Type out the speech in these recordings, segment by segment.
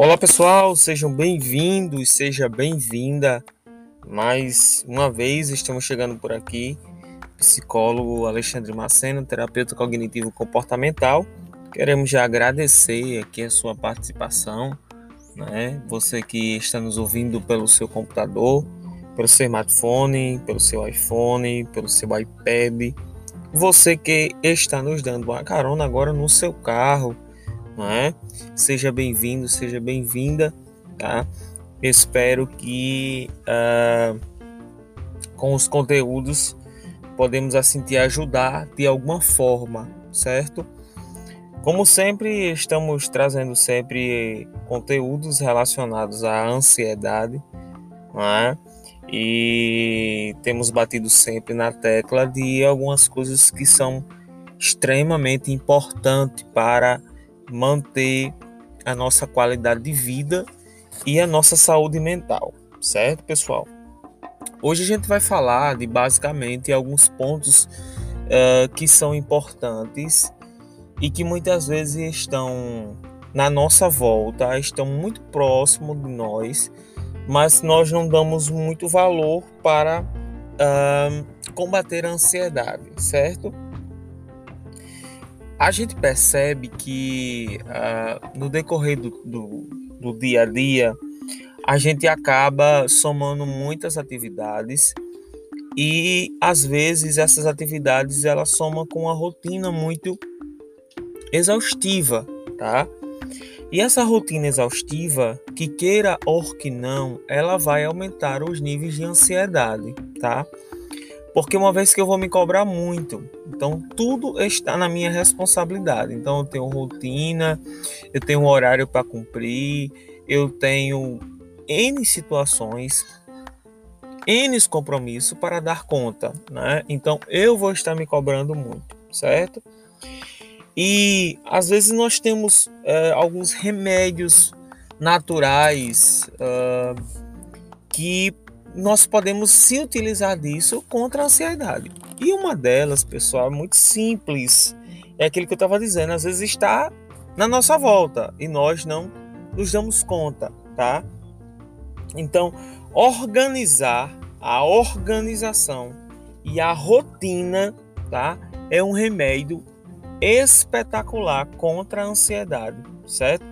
Olá pessoal, sejam bem-vindos, seja bem-vinda. Mais uma vez estamos chegando por aqui, psicólogo Alexandre Maceno, terapeuta cognitivo comportamental. Queremos já agradecer aqui a sua participação, né? Você que está nos ouvindo pelo seu computador, pelo seu smartphone, pelo seu iPhone, pelo seu iPad. Você que está nos dando uma carona agora no seu carro não é? Seja bem-vindo, seja bem-vinda, tá? Espero que uh, com os conteúdos podemos assim te ajudar de alguma forma, certo? Como sempre, estamos trazendo sempre conteúdos relacionados à ansiedade, não é? E temos batido sempre na tecla de algumas coisas que são extremamente importantes para manter a nossa qualidade de vida e a nossa saúde mental, certo, pessoal? Hoje a gente vai falar de basicamente alguns pontos uh, que são importantes e que muitas vezes estão na nossa volta, estão muito próximo de nós, mas nós não damos muito valor para uh, combater a ansiedade, certo? A gente percebe que uh, no decorrer do, do, do, dia a dia a gente acaba somando muitas atividades e às vezes essas atividades elas somam com uma rotina muito exaustiva, tá? E essa rotina exaustiva, que queira ou que não, ela vai aumentar os níveis de ansiedade, tá? Porque uma vez que eu vou me cobrar muito, então tudo está na minha responsabilidade. Então eu tenho rotina, eu tenho horário para cumprir, eu tenho N situações, N compromissos para dar conta, né? Então eu vou estar me cobrando muito, certo? E às vezes nós temos é, alguns remédios naturais uh, que nós podemos se utilizar disso contra a ansiedade. E uma delas, pessoal, é muito simples. É aquilo que eu estava dizendo, às vezes está na nossa volta e nós não nos damos conta, tá? Então, organizar a organização e a rotina, tá? É um remédio espetacular contra a ansiedade, certo?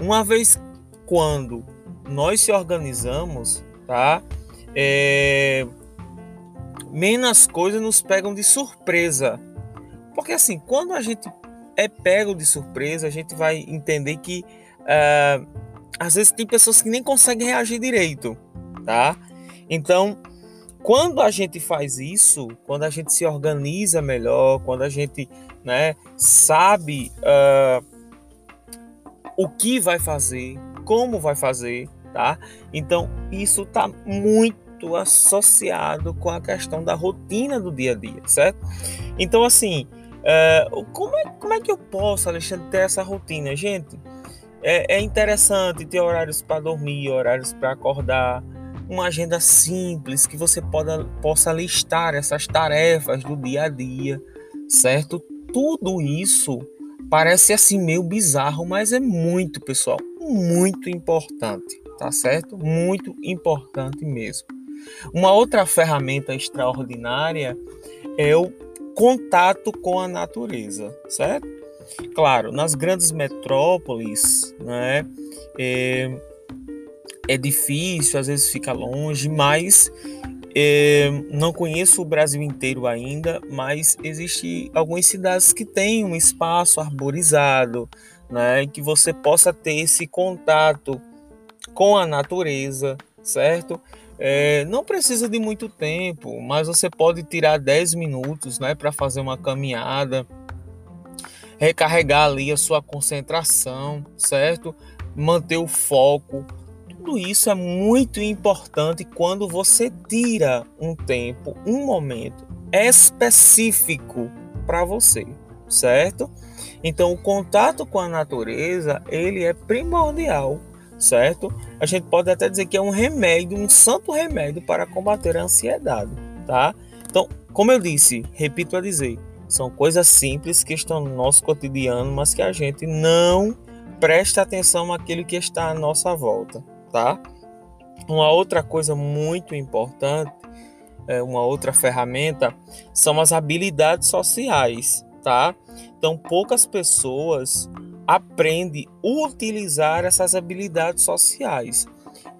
Uma vez quando nós se organizamos, tá? É, menos coisas nos pegam de surpresa. Porque assim, quando a gente é pego de surpresa, a gente vai entender que uh, às vezes tem pessoas que nem conseguem reagir direito, tá? Então, quando a gente faz isso, quando a gente se organiza melhor, quando a gente né, sabe uh, o que vai fazer, como vai fazer, tá? Então, isso está muito associado com a questão da rotina do dia a dia, certo? Então, assim, é, como, é, como é que eu posso, Alexandre, ter essa rotina? Gente, é, é interessante ter horários para dormir, horários para acordar, uma agenda simples que você poda, possa listar essas tarefas do dia a dia, certo? Tudo isso parece assim meio bizarro, mas é muito, pessoal, muito importante tá certo? Muito importante mesmo. Uma outra ferramenta extraordinária é o contato com a natureza, certo? Claro, nas grandes metrópoles, né, é, é difícil, às vezes fica longe, mas é, não conheço o Brasil inteiro ainda, mas existe algumas cidades que têm um espaço arborizado, né, que você possa ter esse contato com a natureza, certo? É, não precisa de muito tempo, mas você pode tirar 10 minutos né, para fazer uma caminhada, recarregar ali a sua concentração, certo? Manter o foco. Tudo isso é muito importante quando você tira um tempo, um momento específico para você, certo? Então, o contato com a natureza ele é primordial certo? A gente pode até dizer que é um remédio, um santo remédio para combater a ansiedade, tá? Então, como eu disse, repito a dizer, são coisas simples que estão no nosso cotidiano, mas que a gente não preste atenção àquilo que está à nossa volta, tá? Uma outra coisa muito importante, é, uma outra ferramenta, são as habilidades sociais, tá? Então, poucas pessoas aprendem a utilizar essas habilidades sociais.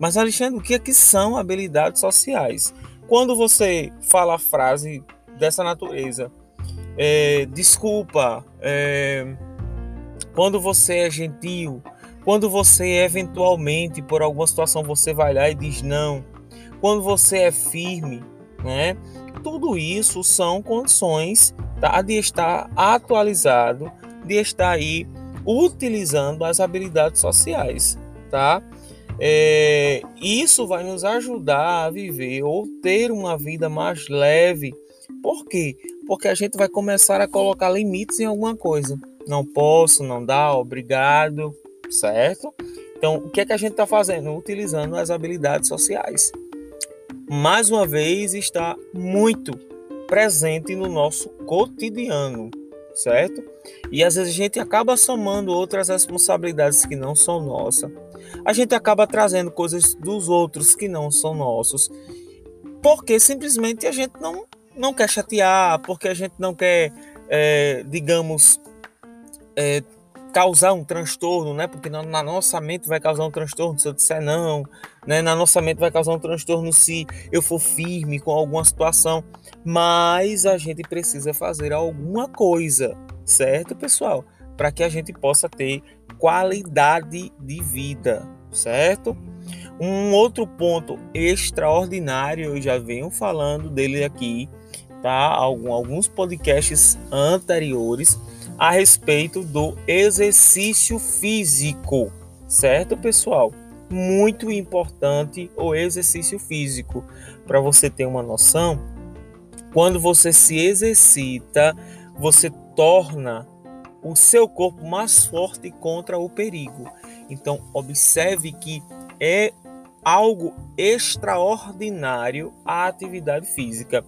Mas, Alexandre, o que, é que são habilidades sociais? Quando você fala a frase dessa natureza, é, desculpa, é, quando você é gentil, quando você eventualmente por alguma situação você vai lá e diz não, quando você é firme, né? Tudo isso são condições tá, de estar atualizado, de estar aí utilizando as habilidades sociais, tá? É, isso vai nos ajudar a viver ou ter uma vida mais leve. Por quê? Porque a gente vai começar a colocar limites em alguma coisa. Não posso, não dá, obrigado, certo? Então, o que é que a gente está fazendo? Utilizando as habilidades sociais. Mais uma vez, está muito presente no nosso cotidiano, certo? E às vezes a gente acaba somando outras responsabilidades que não são nossas. A gente acaba trazendo coisas dos outros que não são nossos. Porque simplesmente a gente não, não quer chatear, porque a gente não quer, é, digamos, é, causar um transtorno, né? Porque na, na, nossa mente vai causar um transtorno se eu disser não, né? Na nossa mente vai causar um transtorno se eu for firme com alguma situação. Mas a gente precisa fazer alguma coisa, certo, pessoal? Para que a gente possa ter qualidade de vida, certo? Um outro ponto extraordinário, eu já venho falando dele aqui, tá? alguns podcasts anteriores a respeito do exercício físico, certo, pessoal? Muito importante o exercício físico. Para você ter uma noção, quando você se exercita, você torna o seu corpo mais forte contra o perigo. Então, observe que é algo extraordinário a atividade física,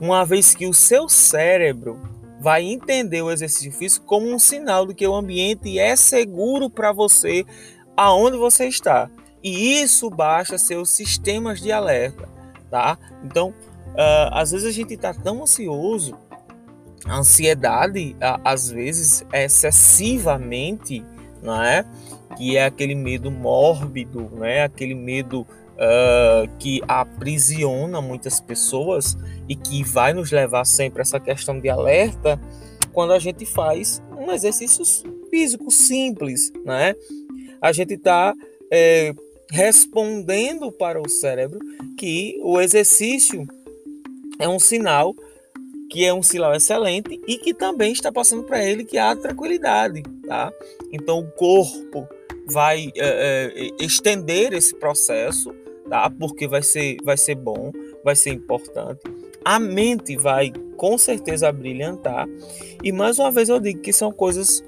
uma vez que o seu cérebro vai entender o exercício físico como um sinal de que o ambiente é seguro para você aonde você está. E isso baixa seus sistemas de alerta, tá? Então, uh, às vezes a gente está tão ansioso, a ansiedade, uh, às vezes, é excessivamente, não é? Que é aquele medo mórbido, né? Aquele medo uh, que aprisiona muitas pessoas e que vai nos levar sempre a essa questão de alerta quando a gente faz um exercício físico simples, né? A gente está é, respondendo para o cérebro que o exercício é um sinal que é um sinal excelente e que também está passando para ele que há tranquilidade, tá? Então o corpo vai é, é, estender esse processo tá? Porque vai ser, vai ser bom, vai ser importante. A mente vai com certeza brilhantar. E mais uma vez eu digo que são coisas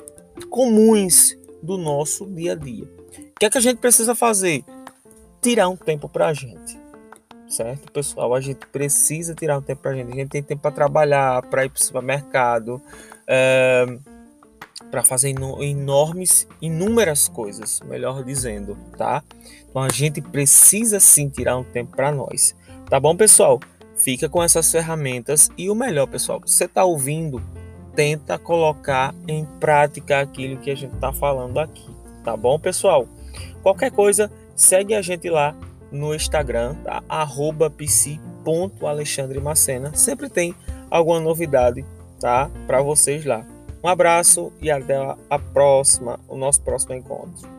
comuns do nosso dia a dia. O que é que a gente precisa fazer? Tirar um tempo para a gente. Certo, pessoal? A gente precisa tirar um tempo para a gente. A gente tem tempo para trabalhar, para ir para o supermercado. É para fazer enormes, inúmeras coisas, melhor dizendo, tá? Então a gente precisa sim tirar um tempo para nós, tá bom, pessoal? Fica com essas ferramentas e o melhor, pessoal, você está ouvindo, tenta colocar em prática aquilo que a gente está falando aqui, tá bom, pessoal? Qualquer coisa, segue a gente lá no Instagram, tá? psi.alexandremacena. Sempre tem alguma novidade, tá? Para vocês lá. Um abraço e até a próxima, o nosso próximo encontro.